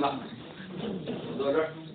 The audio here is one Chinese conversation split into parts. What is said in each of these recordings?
行吧我坐这儿。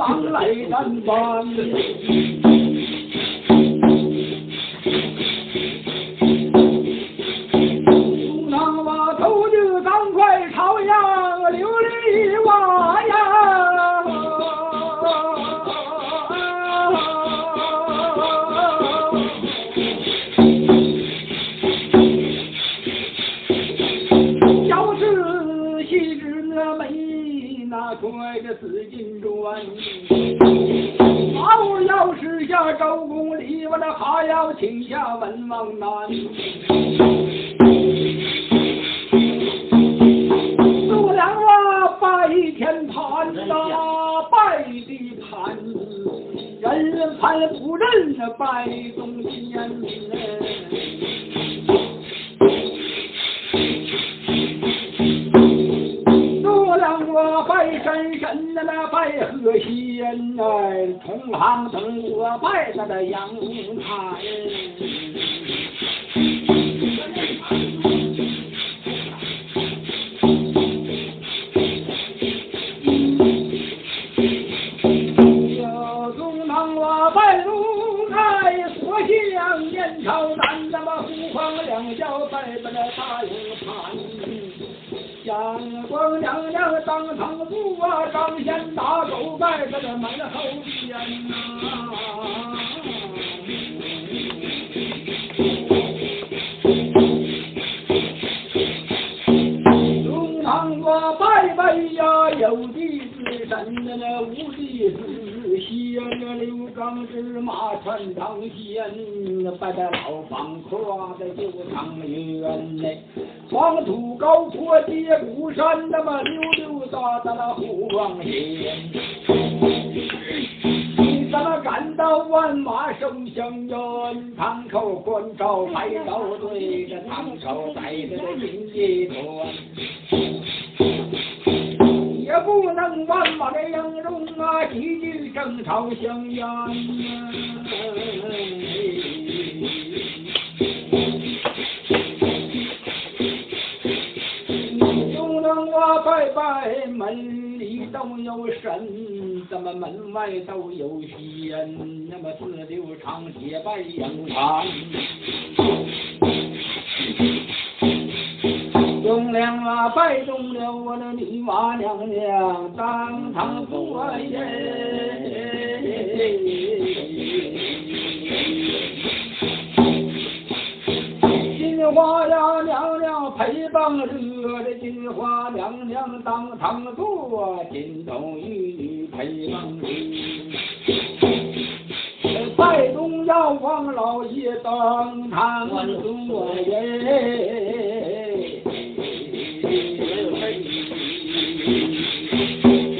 狼来南方方阔的旧长远嘞黄土高坡接不山那么溜溜达达那湖光仙咱们赶到万马声响远唐朝关照排着队这唐朝在着个名义团也不能万马的英雄啊几句争吵相烟呐拜拜，门里都有神，怎么门外都有仙？那么四六长结拜阳堂，东梁啊拜中了我的女娲娘娘，当堂坐耶。花呀，娘娘陪伴着金花娘娘当堂坐，金童玉女陪伴着。拜东要王老爷当堂坐耶。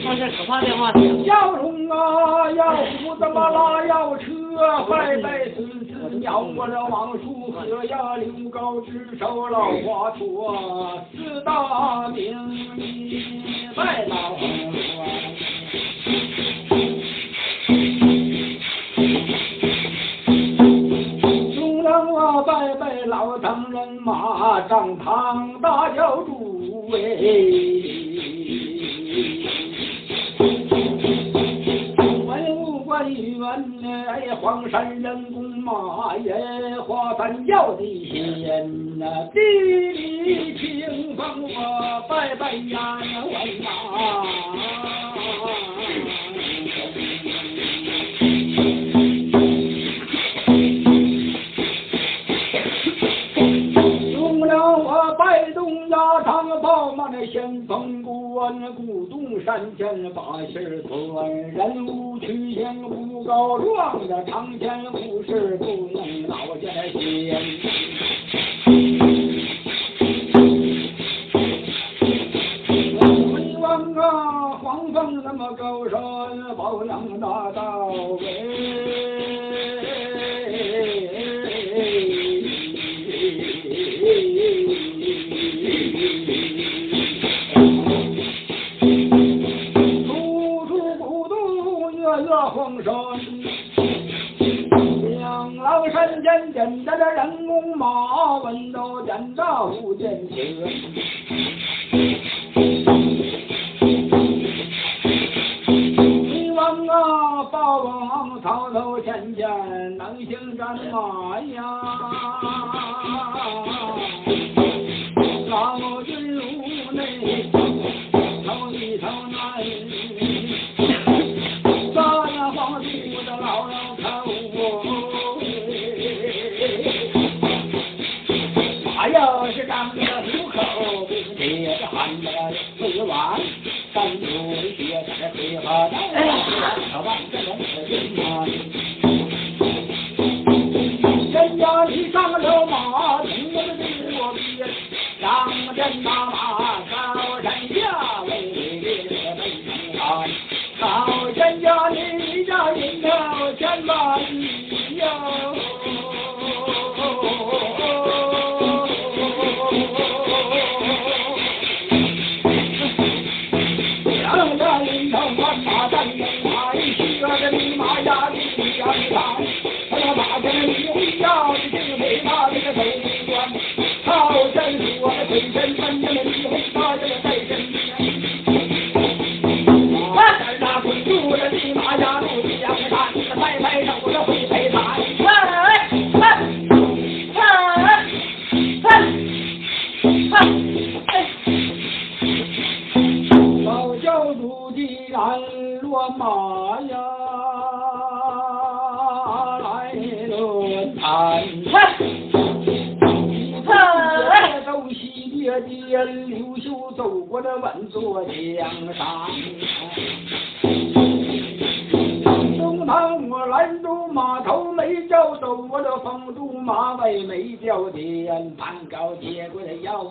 放这可怕电话。要龙啊，要虎怎么拉要车？拜拜孙鸟我这王叔和呀，刘高只手老华佗，四大名医拜老中央啊，拜拜老唐人马张堂大教主哎。武官员哎，黄山人工马耶，华山要的仙呐，地里清风我拜拜呀文呐。中了我拜东呀，长宝马那先锋官，古洞山前把信儿传，人物曲线不高壮的，长前不是不能老见心。见到见到不见人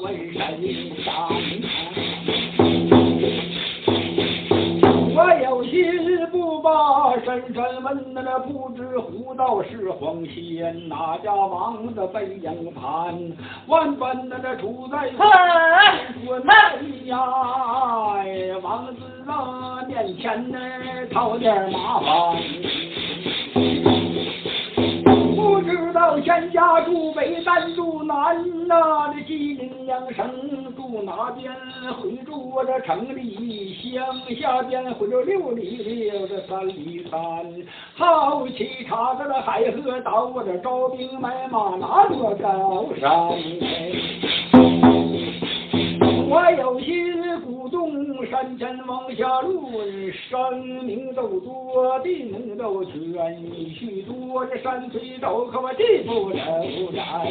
的要问神山。我有心不把深山问，那那不知胡道是黄仙，哪家王的背影盘，万般那那处在说那呀，王子啊面前呢讨点麻烦。知道仙家住北山住南呐，这吉林阳城住哪边？回住我这城里乡下边，回了六里六这三里三，好沏茶这个海河岛，我这招兵买马那座高山。我有心鼓动山前往下路，山名都多，地名都全，许多这山水都可我地不了然。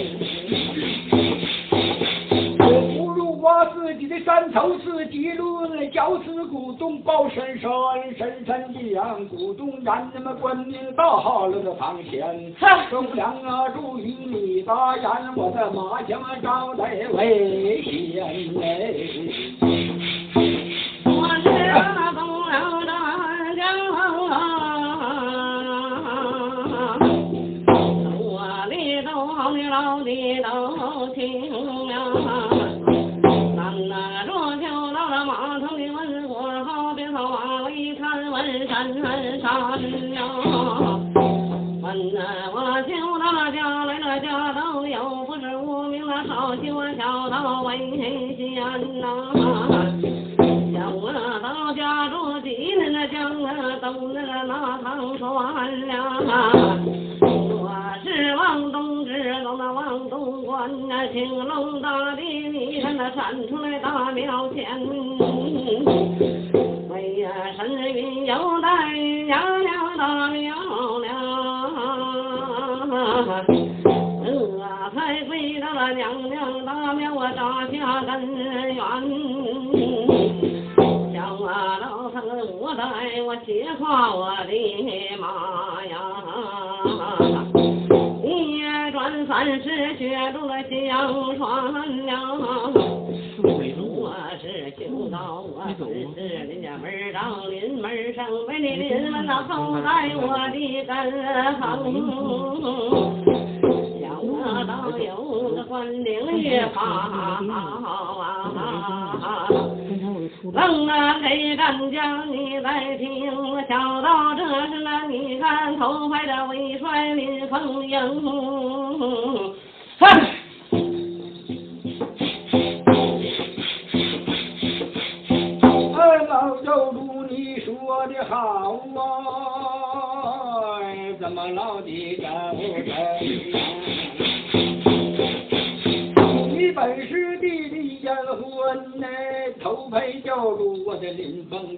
不如我自己的山头自己论，教此古东抱深山，深山阳，古东让那么官兵到了的堂前，忠良啊，注意你大言，我的马将招来危险哎。我是东青龙大帝，你看那站出来大庙前。哎呀，神韵有带娘娘大庙了。我才跪到了娘娘大庙，我扎下根源。叫我老僧我带我接夸我的妈呀！三十学住了香船了。我是修道，我是林家门长，林门上，为你林门那后代我的根横。要我到有个关岭越跑啊，愣啊给干将你来听，小道这是那你看头牌的魏帅林凤英。哎，老教主，你说的好啊，怎么老的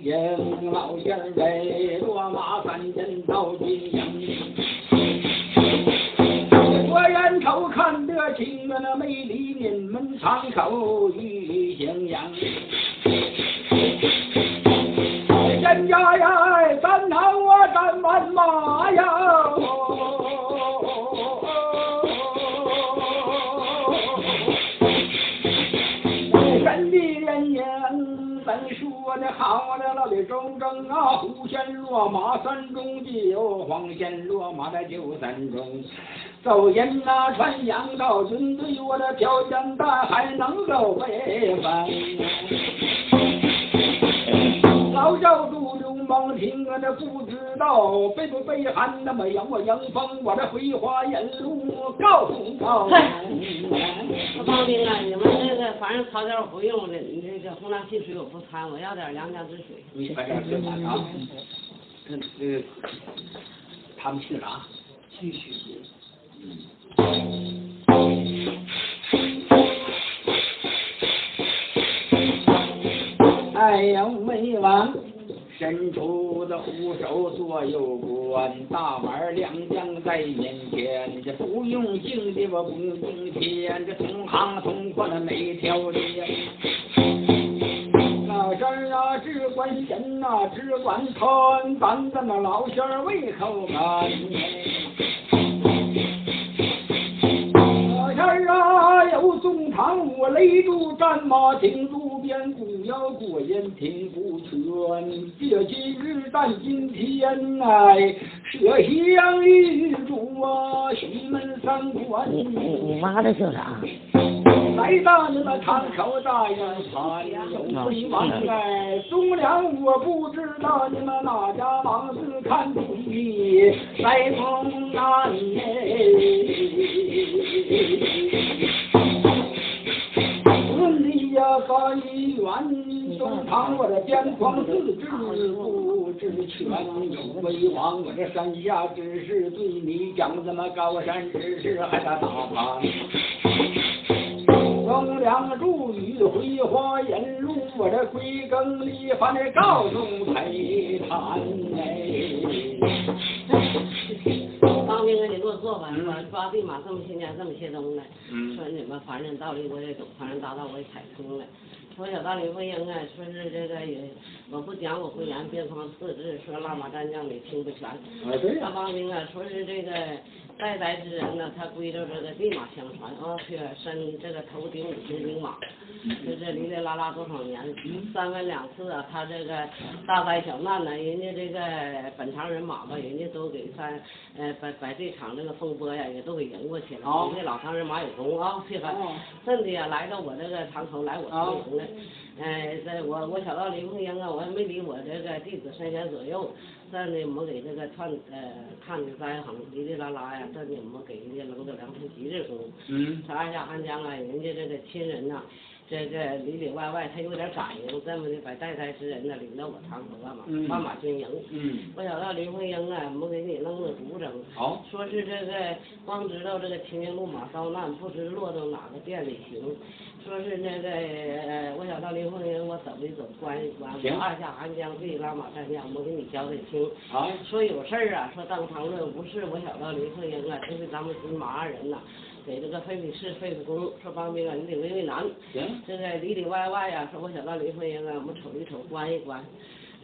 杨，老仙儿为落马三人到金营。我眼瞅看得清啊，那美丽你们苍口玉襄阳。人家呀，咱拿我战完马啊，狐仙落马三中地有，黄仙落马在九三中。走人那传扬到军队，我的飘江大海能够非凡。老教主流氓听啊，这不知道背不被喊，那么扬我扬风，我这回花沿路告诉告诉。方兵啊，你们这个反正草料不用了，你这个红糖汽水我不掺，我要点两江之水。你快点吃饭啊！那那他们姓啥？继续写。哎呀，没完！伸出的虎手左右关，大碗两将在眼前，这不用敬的我不用敬天，这同行同款的每条街。老仙儿啊，只管闲呐，只管看，咱咱那老仙胃口干。老仙儿啊，有宗堂，我勒住战马，挺住边鼓摇果言听不全。这今日但今天哎，舍香玉柱啊，西门三关。你你你妈的姓啥？来到你们唐朝大院盘，有回王哎，忠良我不知道你们哪家王子看地在东南论理呀，法医院中堂我的边框自治不知全，有为王我这山下之事对你讲，怎么高山之事还得打盘？用两柱与辉煌引路我这归更里，把那告中陪谈哎。当兵的，你给我做吧，说抓地马这么些年这么些东西，嗯说你们凡人道理我也懂，凡人大道我也踩通了。说小道理不应啊，说是这个也，我不讲我不言，边框四字，说拉马战将你听不全。啊，对大帮兵啊，说是这个代代之人呢，他归着这个地马相传啊，去身这个头顶五星兵马，就这哩哩啦啦多少年，三番两次啊，他这个大灾小难呢，人家这个本场人马吧，人家都给三呃把把这场这个风波呀，也都给赢过去了。好人家老常人马有功啊，这个哦真的呀，来到我这个堂口来我堂营了。哎，这我我想到李凤英啊，我也没离我这个弟子身前左右，这呢我们给这个串呃看的灾行哩哩啦啦呀，这呢我们给人家扔的良辰吉日功。嗯，这二下汉江啊，人家这个亲人呐、这个里里外外他有点感应，这么的把代代之人呢领到我堂口干嘛？嗯万马军营。嗯，我想到林凤英啊，我给你弄个毒整。好，说是这个光知道这个青云路马遭难，不知落到哪个店里行。说是那个呃，我想到林凤英，我走一走，观一观。行我二下寒江对拉马战将，我给你交代清。好，说有事儿啊，说当堂论无事，我想到林凤英啊，就是咱们军马二人呐、给这个费费事费费功，说帮兵啊，你得为为难。行，这个里里外外呀、说我想到林凤英啊，我们瞅一瞅，观一观。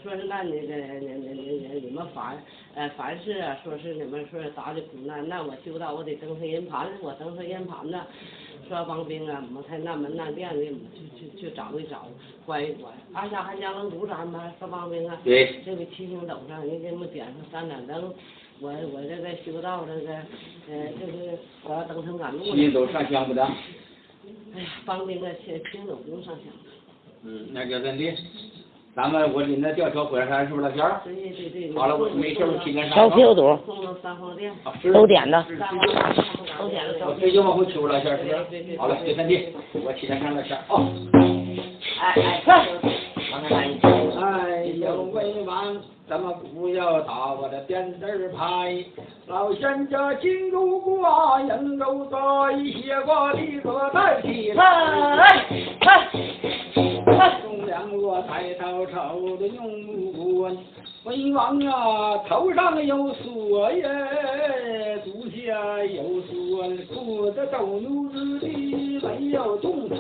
说是那那个那那那那你们凡呃凡事啊，说是你们说打的苦难，那我修道我得登上阴盘，我登上阴盘呢。说帮兵啊，我们才难门难店的，去去去找一找，关一观。二下还家能独占吗？说帮兵啊，对，这个七星斗上，人给我们点上三盏灯。我我这个修道这个呃，就是我要登城赶路了。七都上香不的？哎呀，帮兵啊，七七星斗不用上香。嗯，那就真的，咱们我领那吊桥火焰山是不是老天儿？对对对。好了，我没事我七点烧上。啤酒肚送到三方店。啊是都点的，都点了我都。这就往回求老天儿是不是？好了，对三弟，我七点上老天儿啊。哎哎，哎呦喂完，咱们不要打我的电子儿牌。老仙家金如挂，人肉多一些个的个代替。中粮我抬头瞅的用不完。文王啊，头上有锁耶，足下有锁，裤子斗牛之地没有动弹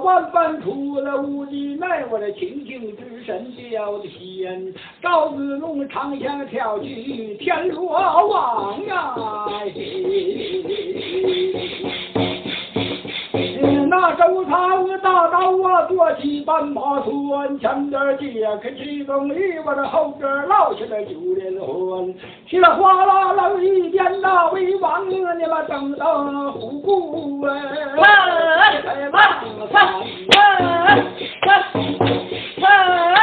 万般苦了无敌奈我的清净之神掉的仙，赵子龙长枪挑起天罗网啊！周朝大刀啊，坐骑半马村，前边解开七公里，我的后边落下来九连环，稀里哗啦楞一边那为王，你们等等虎姑哎，哎王哎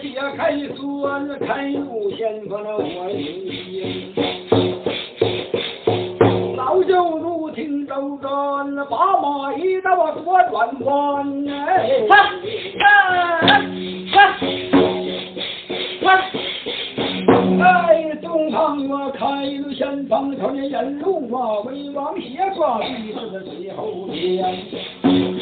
解开锁，开路先锋了我领先。老舅如听周转，把马一到我左转弯哎。哎，东方我开路先锋，头前引路啊，为王斜挂地子最后边。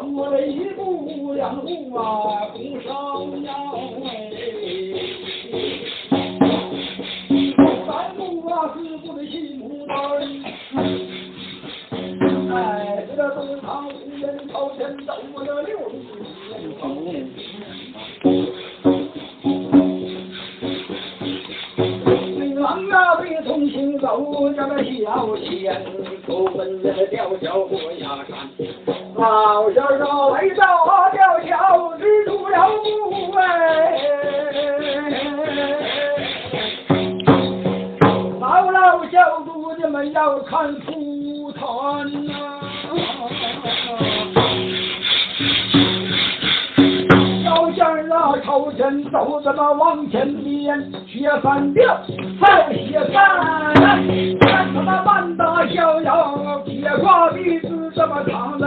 东方走了一步两步啊，红烧腰哎。三步啊，四步的西木门。哎，这个东堂无人朝前走了六年女郎啊，被同行走这个小县，口奔这个吊脚过崖山。老先生来到吊桥，止住了步哎。老老小主你们要看蒲团呐、老先生走，这么往前边，雪山调，再雪山，看他那半大逍遥，别挂鼻子，这么唱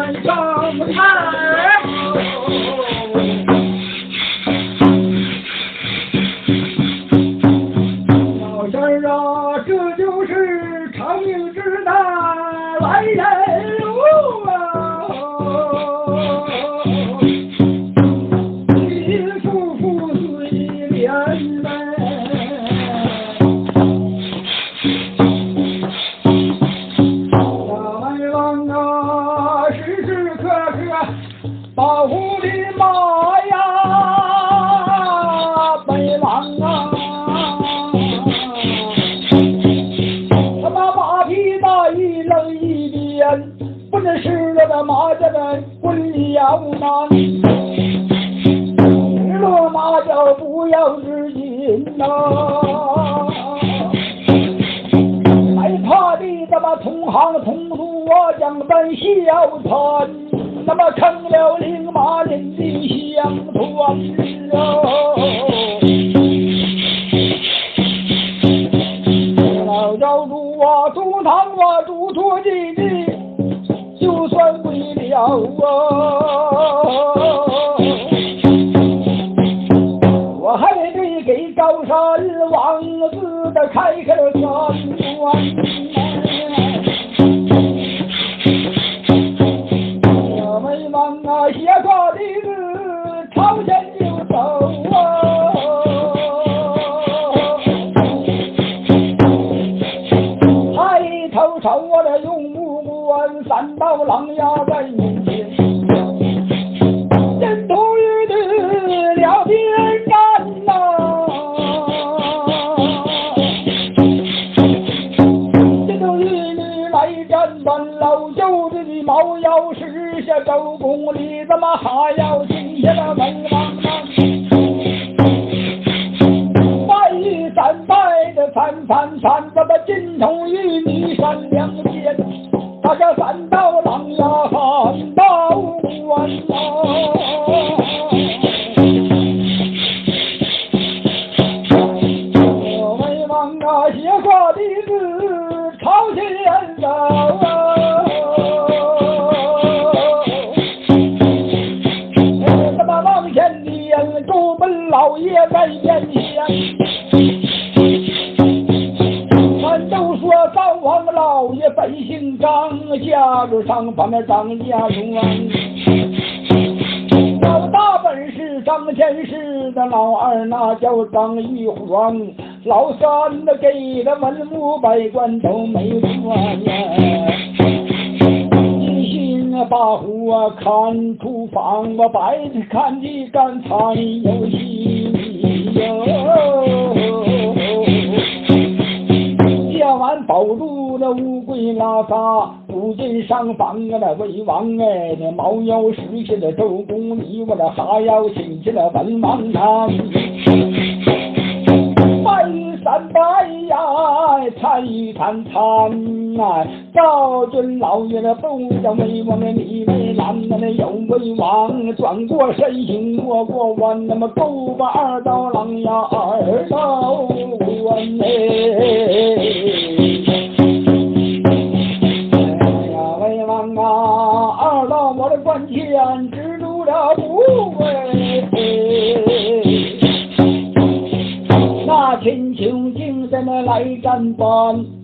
狼牙老三的给的文武百官都没完呀。一心啊把火看厨房，我白的看的干菜有戏哟。下完保住那乌龟拉萨，不进上房啊那魏王哎，那毛腰实现了周公你，我那哈腰请起了文王堂。三拜呀，参一参参啊！赵军老爷的不叫魏王的李梅兰，那有为王转过身形过过弯，那么够把二刀郎呀，二刀弯哎来战班，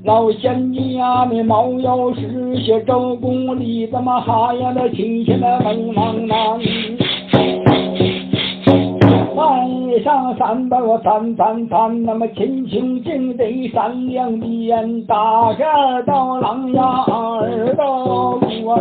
老仙家的毛腰石些周公里，怎么哈呀的亲切的门王南。山上三百个三三三，那么亲情敬得三两鞭，大个二刀郎呀，二刀关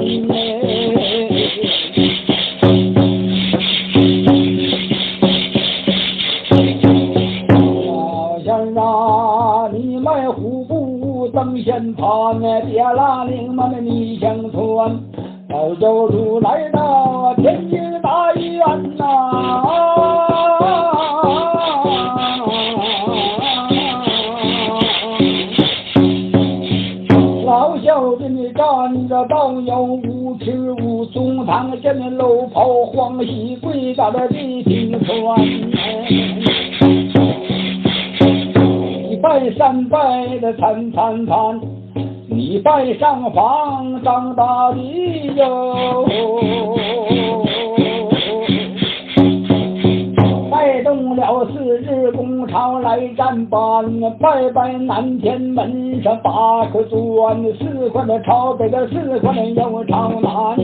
布登仙盘，别拉领嘛那泥乡村，老教主来到天津大医院呐、老小子你站着道有五尺五，中堂见楼袍黄喜跪到了地平川。拜三拜的参参参，你拜上房长大的哟。拜动了四日工厂来站班，拜拜南天门上八颗砖，四块的朝北的四块的又朝南。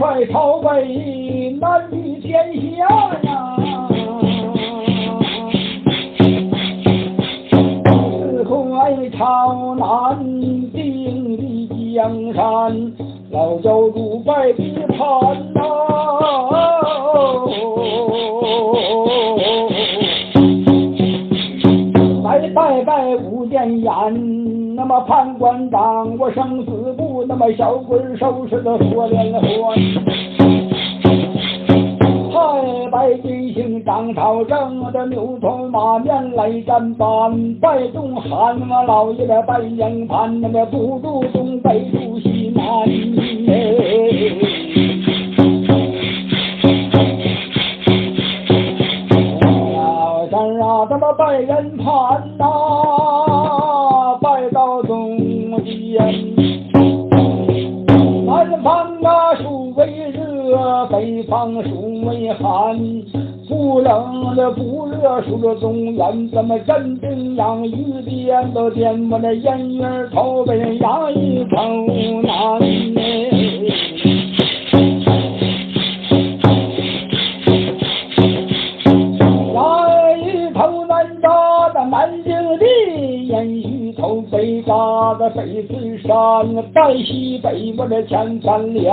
啊，四块朝北，南与天下呀。四块朝南，定的江山，老教主拜地盘呐、来拜拜五殿阎，那么判官掌握生死簿，那么小鬼收拾的锁连环。太白金星张朝正的牛头马面来站班，拜众汉王老爷的拜营盘，那么不住东北住西南。老山啊，他妈拜人盘呐、不热，数着中原，怎么真正养鱼边都点我的烟云头被人压一头南压一头南扎的南京地，烟雨头北扎的北翠山，在西北我的前三连，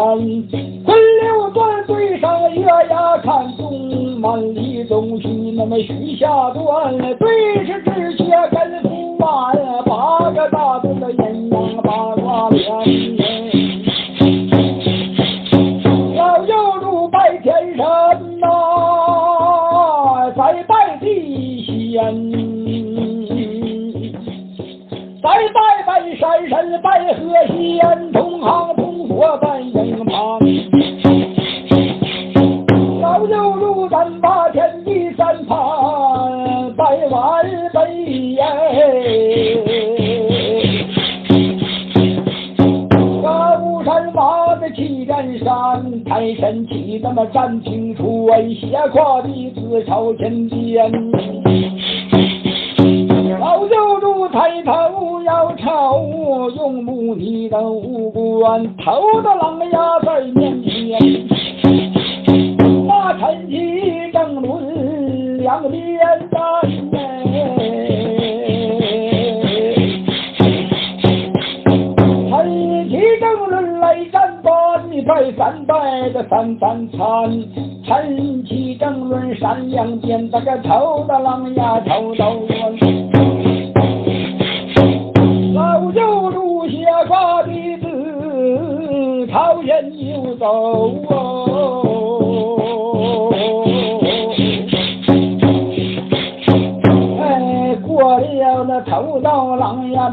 昆六段对上月牙看东满里东西，那么徐下段对是直接跟福完八个大洞的阴阳八卦连。拜山神，拜河仙，同行同伙拜营盘。老右路咱把天地三盘，拜完北耶。高武山马的七连山，泰山起那么站青川，斜跨的子朝天边。老右路抬头，用木泥的五官，头的狼牙在面前。那陈其正论两边站陈其正论来战班，你拜三拜的三三餐。陈其正论山两边，那个头的狼牙头到弯。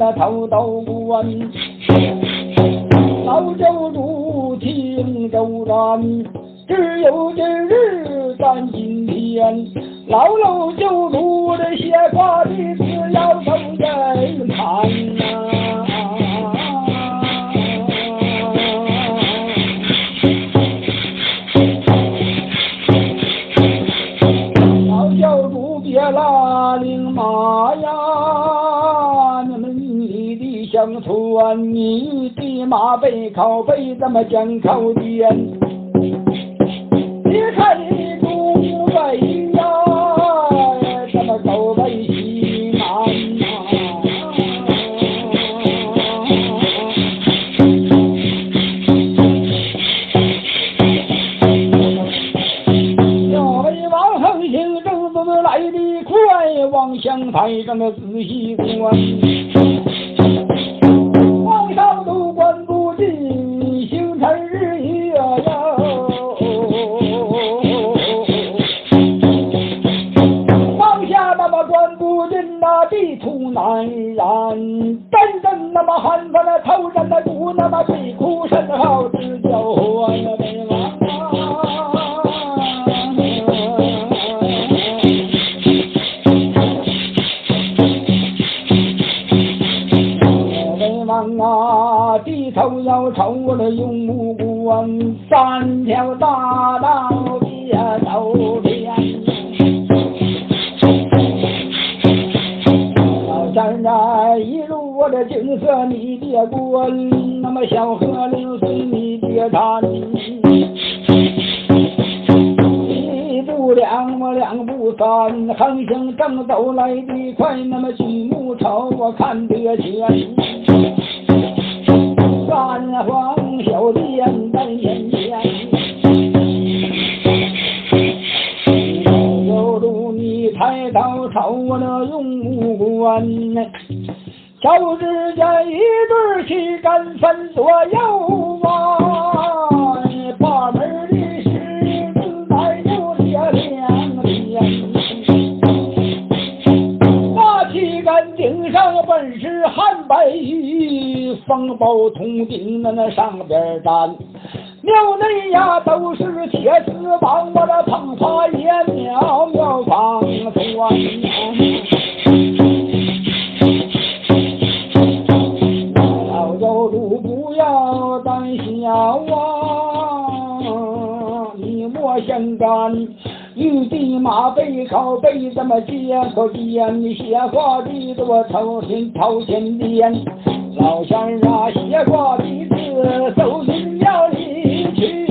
那头道关，老教主听周然，只有今日咱今天，老老么讲靠边，别看你东北呀，这么走北西南呐、要为王横行正子来的快，望乡台上的仔细观。快，那么举目瞅我看得见。三皇小殿在眼前，有路你抬头瞅我那永武关，瞧只见一对旗杆分左右铜钉那那上边站，庙内呀都是铁丝网，我这碰花也妙妙放钻。老走路不要胆小啊，你莫先干。玉帝马背靠背，这么接口肩，你写画的多头天头前边，老仙儿啊，写画的字走进庙里去。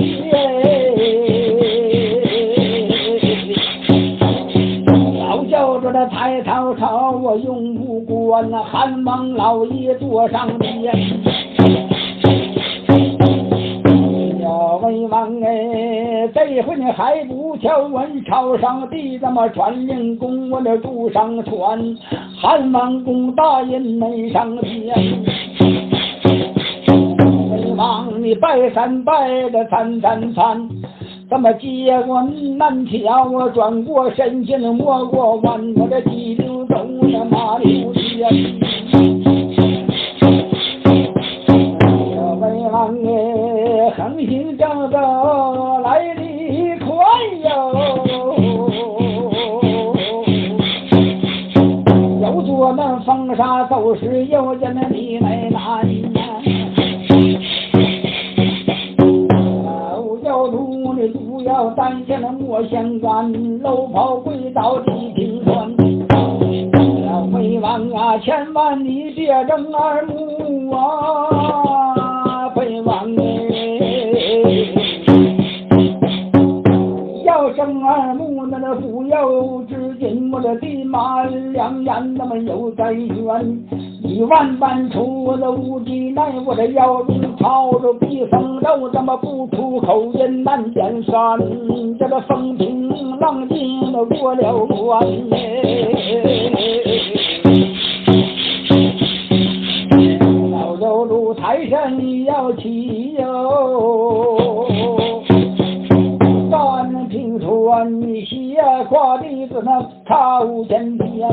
老叫着那柴草草我用不惯，那汉王老爷坐上边。小魏王哎，这回你还不瞧文朝上地，这么传令公我这柱上传，汉王公大人没上天。魏王你拜山拜的三三三，这么接过南桥，我转过身前摸过弯，我这急流走那马溜天。小魏王哎，横行正走来得快哟，右左那风沙走时，右见那你来难老教徒你不要担心那莫相干，搂袍跪倒地平川。小魏王啊，千万你别睁二目啊，我的地马两眼那么有在远，一万般出的无计奈，我的腰中操着避风斗，怎么不出口音难见山，这个风平浪静的过了关老走路财神要起哟，你斜挂地子那靠前天，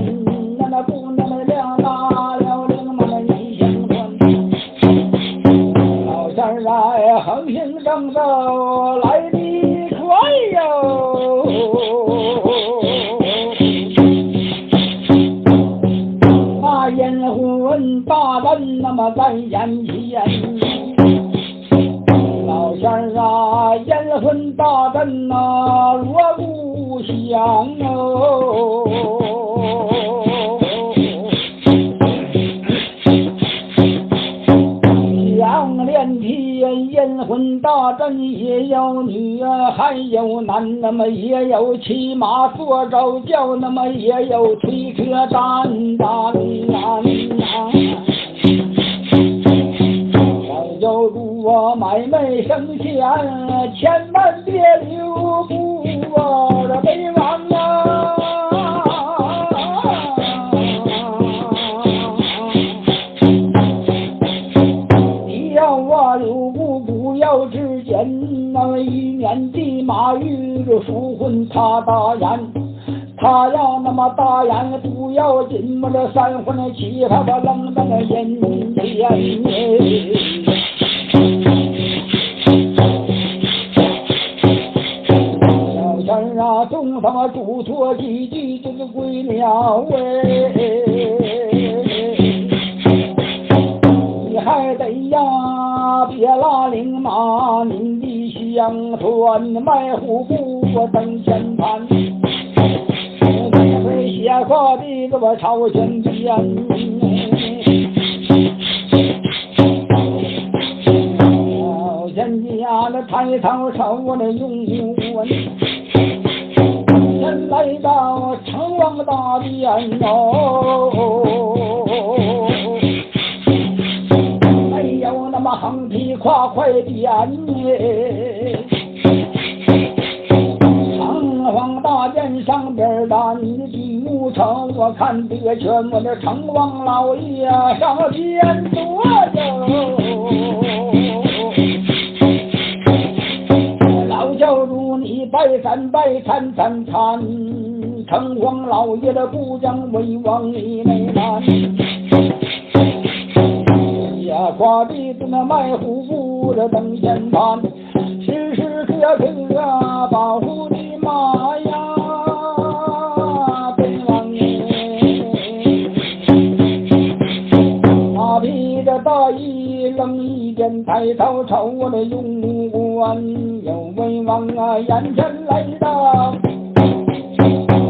那那不那么亮大了领嘛那你相传。老仙儿啊，横行正道来得快哟。那烟魂大阵那么在眼前，老仙儿啊，烟魂大阵呐、锣鼓响哦。响连天，阴魂大阵也有女啊，还有男，那么也有骑马坐着轿，那么也有推车担担啊。要有我，买卖生钱，千万别留步啊，这北王啊。你要我留步，不要之间，那一年的马玉这书魂他大眼，他要那么大眼不要紧，我这三魂七他把愣在那眼前。啊，东方啊，嘱托几句就是归了哎。你还得呀，别拉铃马，您的乡村卖虎布登前盘，会写过的这个朝鲜边。朝鲜家那抬头朝我那用文，来到成王大殿哦。没有那么横批跨快点耶，城隍大殿上边的你的金木城，我看得全我的城隍老爷上边坐哟。三拜山拜参参参，城隍老爷的故将威望你没难。呀，挂的这那卖虎布的登前盘，时时刻刻保护的马呀，本王耶。马匹的大衣扔一点，抬头瞅我的用官，有威望啊，眼前来到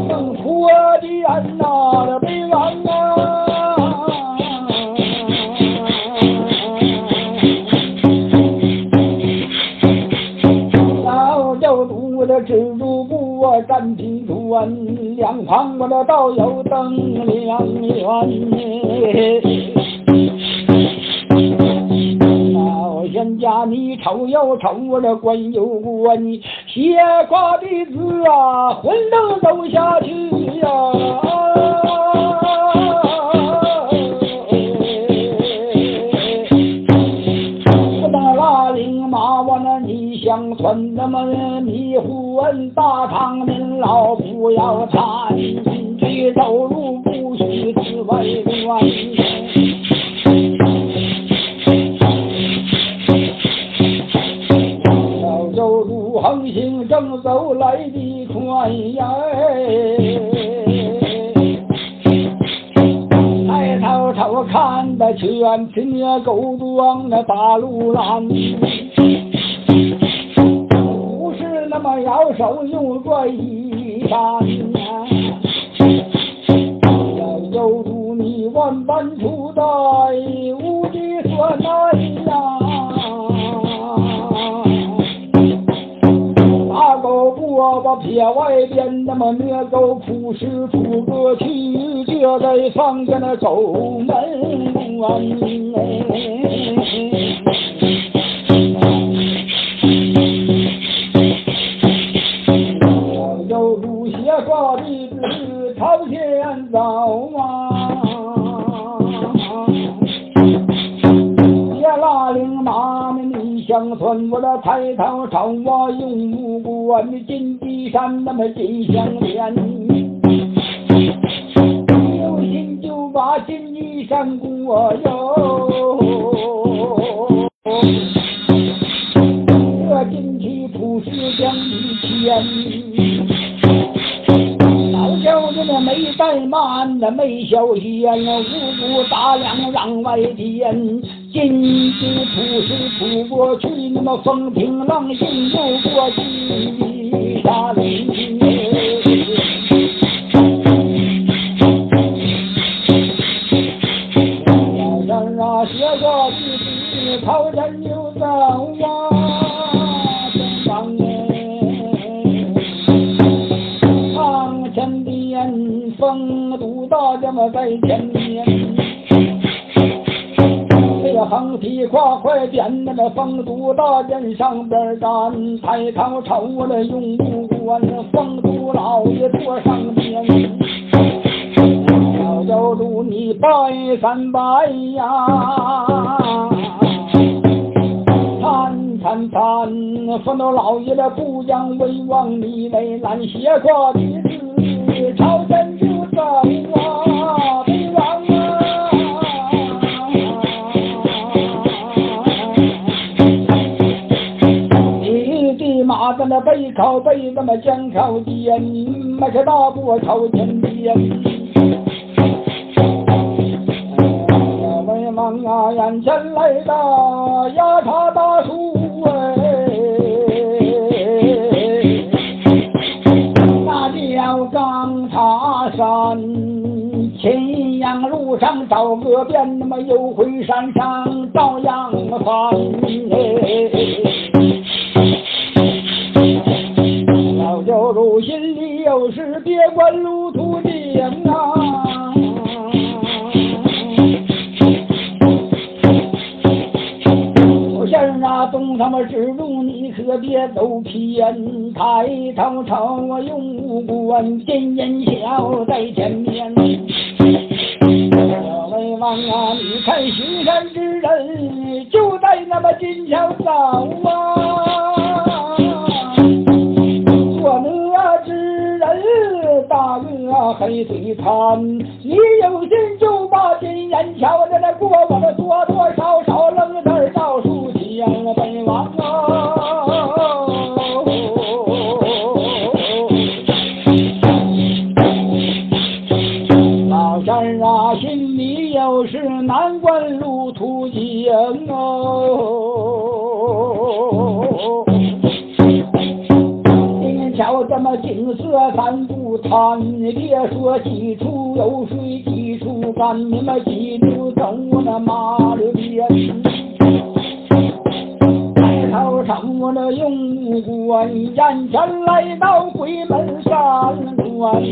正活的人呐，的本王啊。老教主的蜘蛛布啊，战平川，两旁我的道有灯两圆。人家你瞅又瞅我这官又官，写挂的字啊，魂都走下去呀、我那拉领马，我那逆乡村，那么迷魂大场面老不要掺进去，走来的快呀！抬头瞅看的全凭那狗庄的大路栏，不是那么摇手用过一山那么虐狗扑食出个去，这在放在那狗门关。小有路写挂的朝前走啊。别拉铃马那逆乡村，我这抬头瞅我用五官的金鸡山那么金项链，有心就把金鸡山过哟。这金鸡出世将一千。老教子那没怠慢，那没小闲，五谷大粮让外添。金鸡出世出过去，那么风平浪静不过金沙林。老人啊，写过的字，朝前就走啊，正方哎。上前边，风度大将么在前面。横批挂快点，那个风都大将上边站，抬头瞅我的用不关，风都老爷坐上边。小教主你拜三拜呀，参参参，风都老爷的不将威望，你为难写挂的字，朝前就走那背靠背，那么肩靠肩，迈开大步朝前边。为嘛望啊，眼前来到压茶大树哎，那叫张茶山。秦阳路上找个遍，那么又回山上照样翻。老事，别管路途艰啊。我先生啊，东他妈之路你可别走偏，抬头朝我用五官，见人笑在前面。小魏王啊，你看巡山之人就在那么金桥走啊。黑嘴贪，你有心就把金眼瞧着那过往的多多少少愣在倒数前本王啊。老山啊，心里有事难关路途艰哦。您瞧这么景色咱不谈，你别说几处有水几处干，你们几处走我那马路边。抬头上我那用关，眼前来到鬼门山关。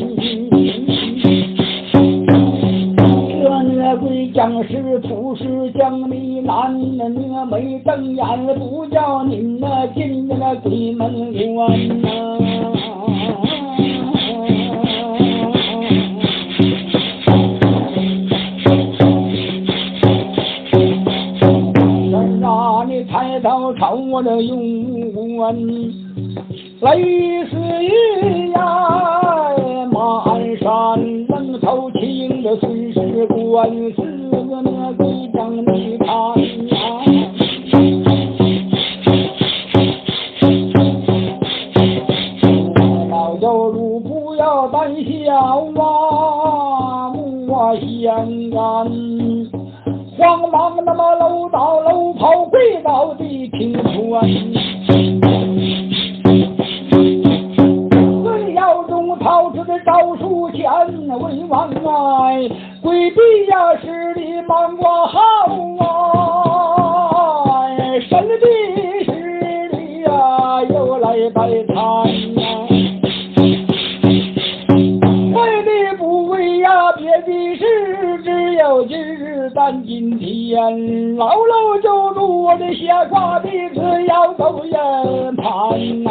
这恶鬼将士土石将你难，那恶没瞪眼不叫你那进那鬼门关呐、我这用关，雷似雨呀，满山冷头青的孙氏官，四个那鬼将你看呀。老教主不要胆小啊，莫先干。慌忙那么搂到楼跑，跪到地平川。孙耀宗掏出的招数钱，为王爱规避呀，十里忙过好啊，神秘十里呀，又来摆摊呀。为的不为呀，别的事只有今日咱今天，老住我的斜挂的只要走人盘呐、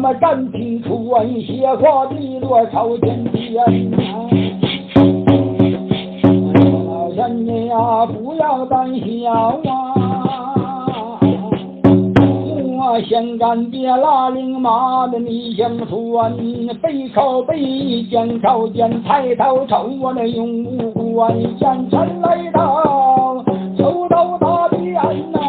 那么站平出安，斜挂地落朝前边呐。老三你呀，不要胆小啊！莫相干，别拉领马的你相传，背靠背，肩靠肩，抬头瞅我那用五官，眼前来到抽刀大鞭呐、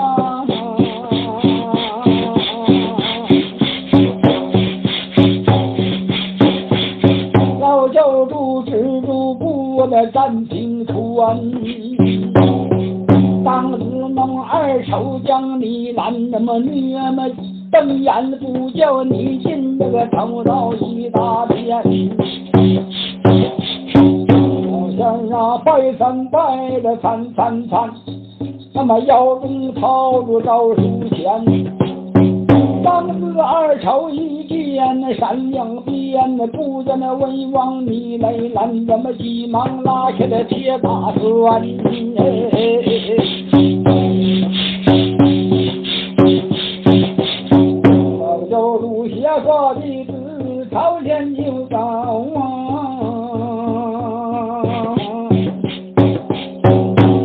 的站平川。当时弄二丑将你拦，那么你么瞪眼不叫你进这个头道一大片。好像啊，拜三拜的三三三，那么腰中套住招数钱。当时二丑一见山两边，不见那威望你来拦，咱们急忙拉开了铁大栓。我就录下过的字，朝前就走啊。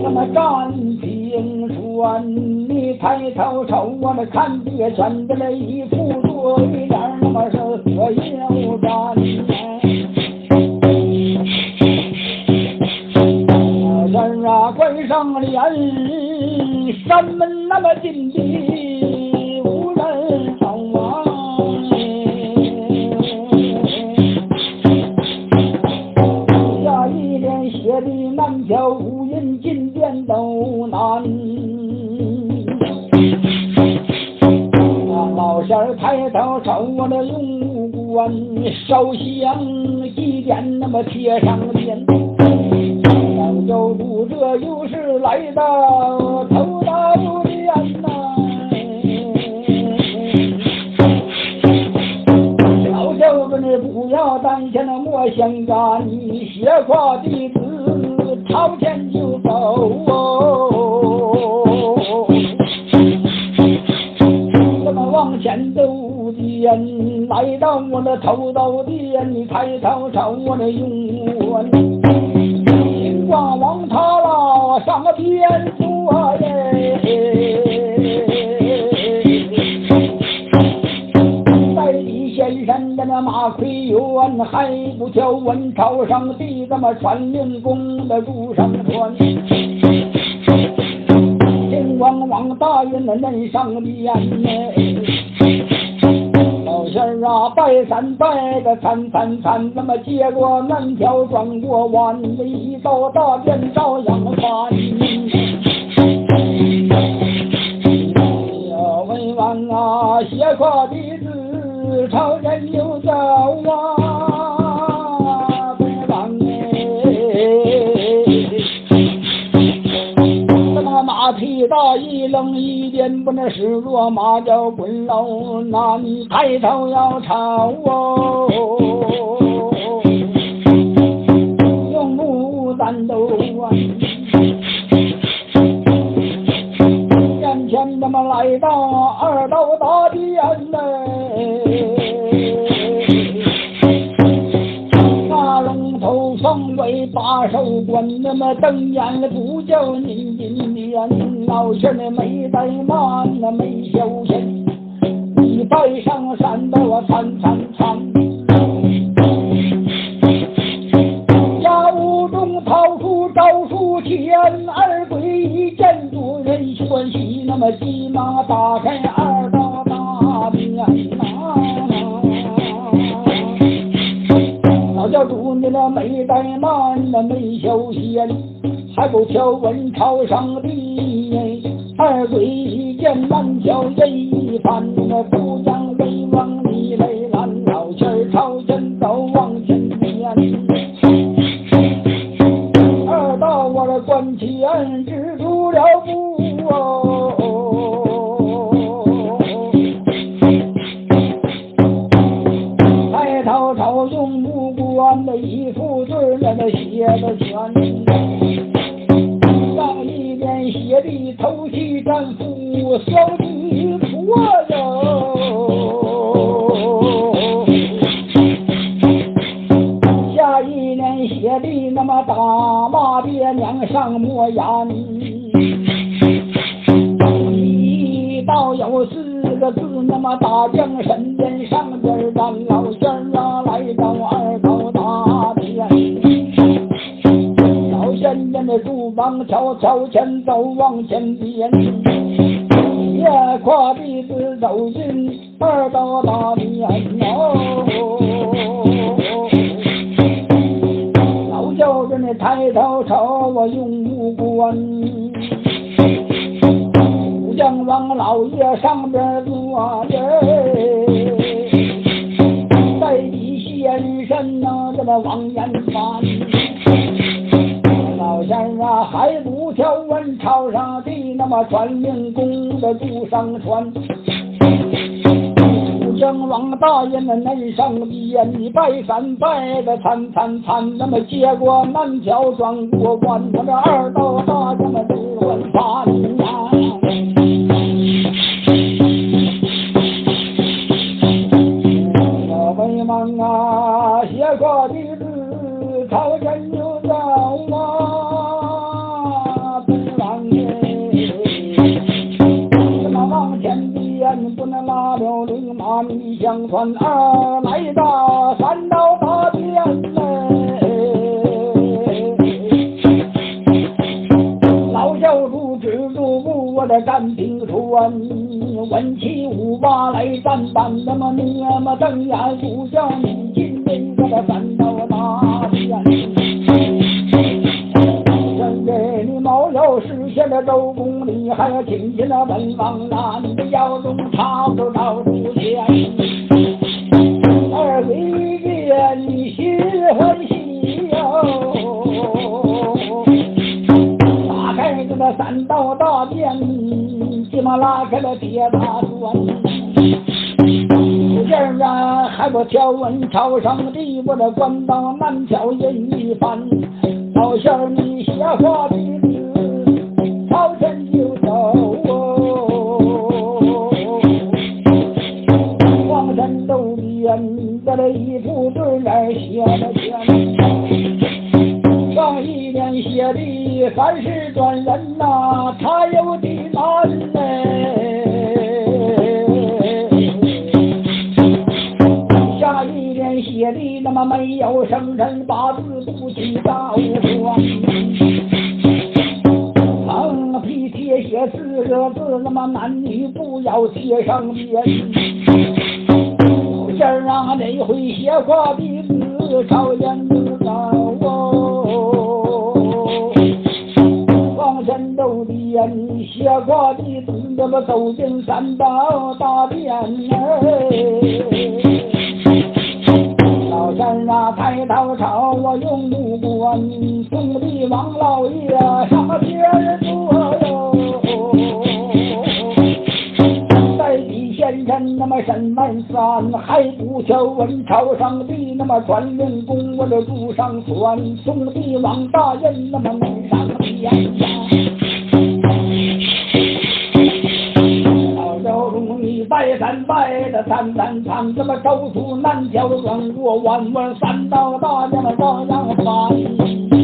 那么战平川，你抬头瞅我那看别全的那一副对联，山门那么紧闭，无人守啊。下一联写的难挑，无人进殿都难。啊，老仙儿抬头瞅我那用武官，烧香祭奠那么贴上抬头瞅我那永远。金光往他老上边坐耶，在地先生的那马奎元还不叫文朝上地，咱们传令公的路上传。金光往大人的恁上边呢。啊，拜山拜个参参参，那么接过南条转过弯，一到大殿照样翻。小文王啊，斜挎的子朝前就走啊，大一冷一颠，不那失落马脚滚喽，那你抬头要朝哦，用木咱都啊。眼前他妈来到手关，那么瞪眼不叫你金莲，老仙儿没怠慢，那没消闲，你带上山的我参参参。家务中掏出招数钱，二鬼一见主人欢喜，那么急忙打开那没怠慢，那没休闲，还不挑文朝上的。二鬼一见难挑人一番，那不将战斧，小弟错哟。下一年写的那么大骂爹娘上莫言，一道有四个字那么打精神柱帮悄悄前走往前边，越跨地子走进二道大殿哦。老教人的抬头瞅我用无观，武将王老爷上边坐着，在地先生呐，这么往眼还不挑文朝上的那么传令公的路上传。声王大爷那内上边，你拜山拜的参参参，那么接过南桥转过关，那么二道大将那只问把你呀。我为忙啊，写过的字，朝前就相传二来到三道大殿嘞。老教主止住步，我的战兵船，文气武八来战板，那么你么瞪眼不叫你进这个三道大殿。真给你毛要实现了周公你，还要请进了文王啦，你的腰中插不到拉开了铁大砖。这儿啊，还不条文朝上地，我这关到南桥人一番。老仙儿，你写话的字，朝前就走哦。黄山周边的这一副对儿写的全。上一年写的三十转人呐、他有的难那么没有生辰八字不记道光。横批贴写四个字，那么男女不要贴上边。今儿啊，这回写话的字朝眼子高哦。往前走边，写话的字那么走进三道大殿哎。老山啊，抬头朝我用目观，兄弟王老爷上边坐哟。在地先生那么沈万三，还不求文朝上帝那么传令公，我这路上传，兄弟王大人那么门上天呀。拜山拜的三三三，这么走出南桥转过弯弯，三道大将照样翻。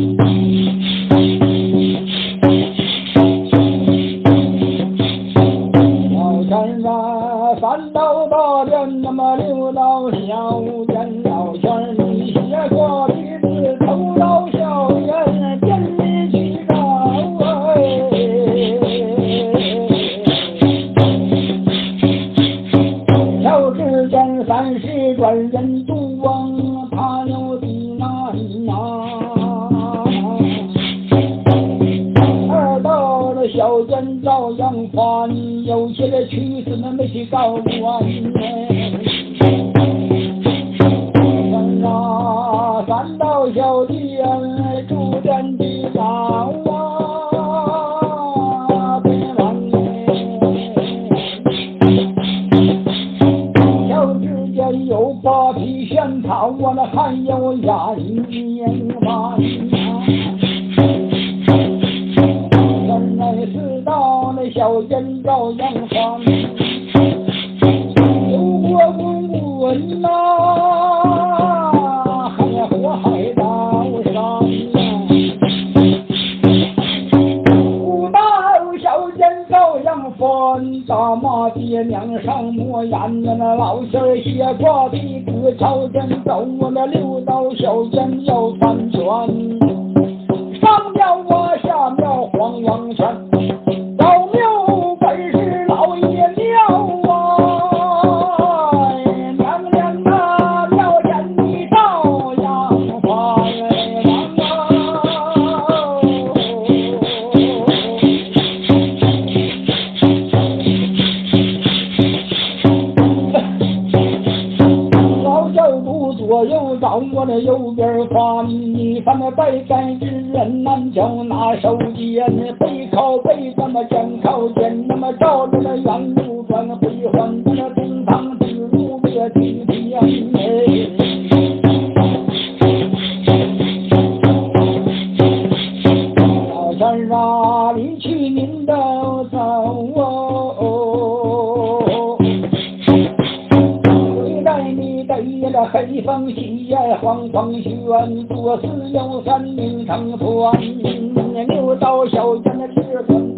脚拿手机，背靠背，那么肩靠肩，那么照着那圆路转，悲欢在那冰糖紫，别提的呀。哎。老三啊，你去您道走哦。回来你带那黑风起。狂风旋作势要三令常穿六道小天的尺寸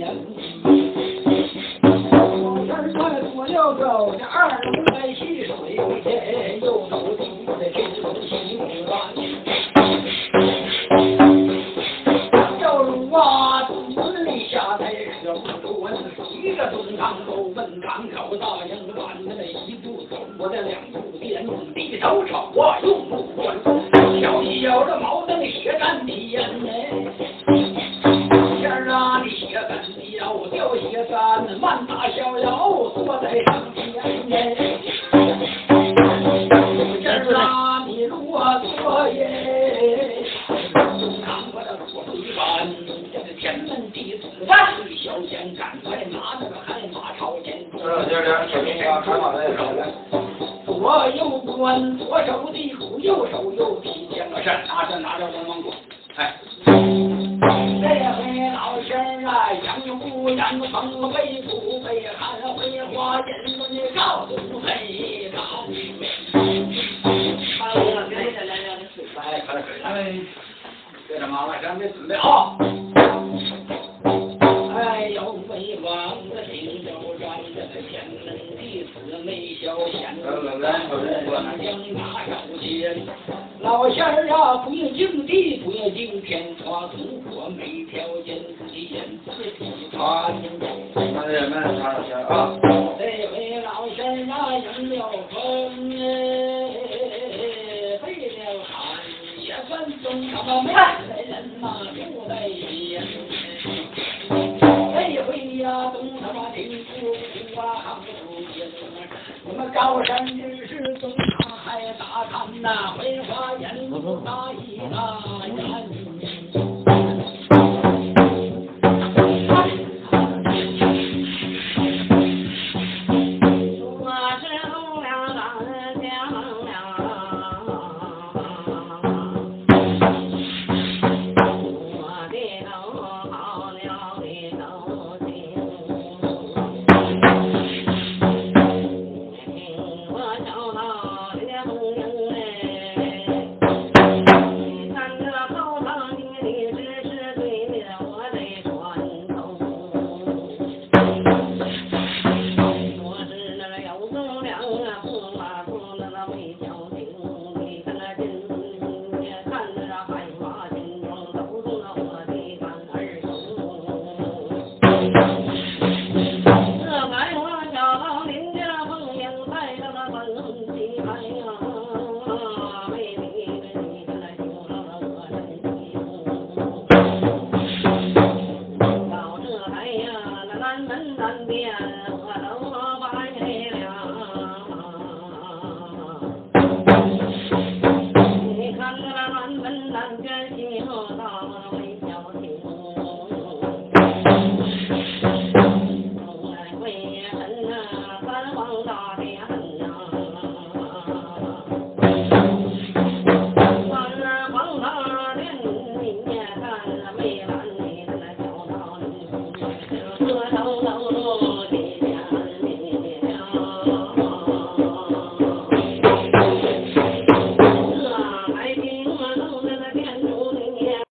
young 高山女士从大海大看呐，回花烟目大一大眼。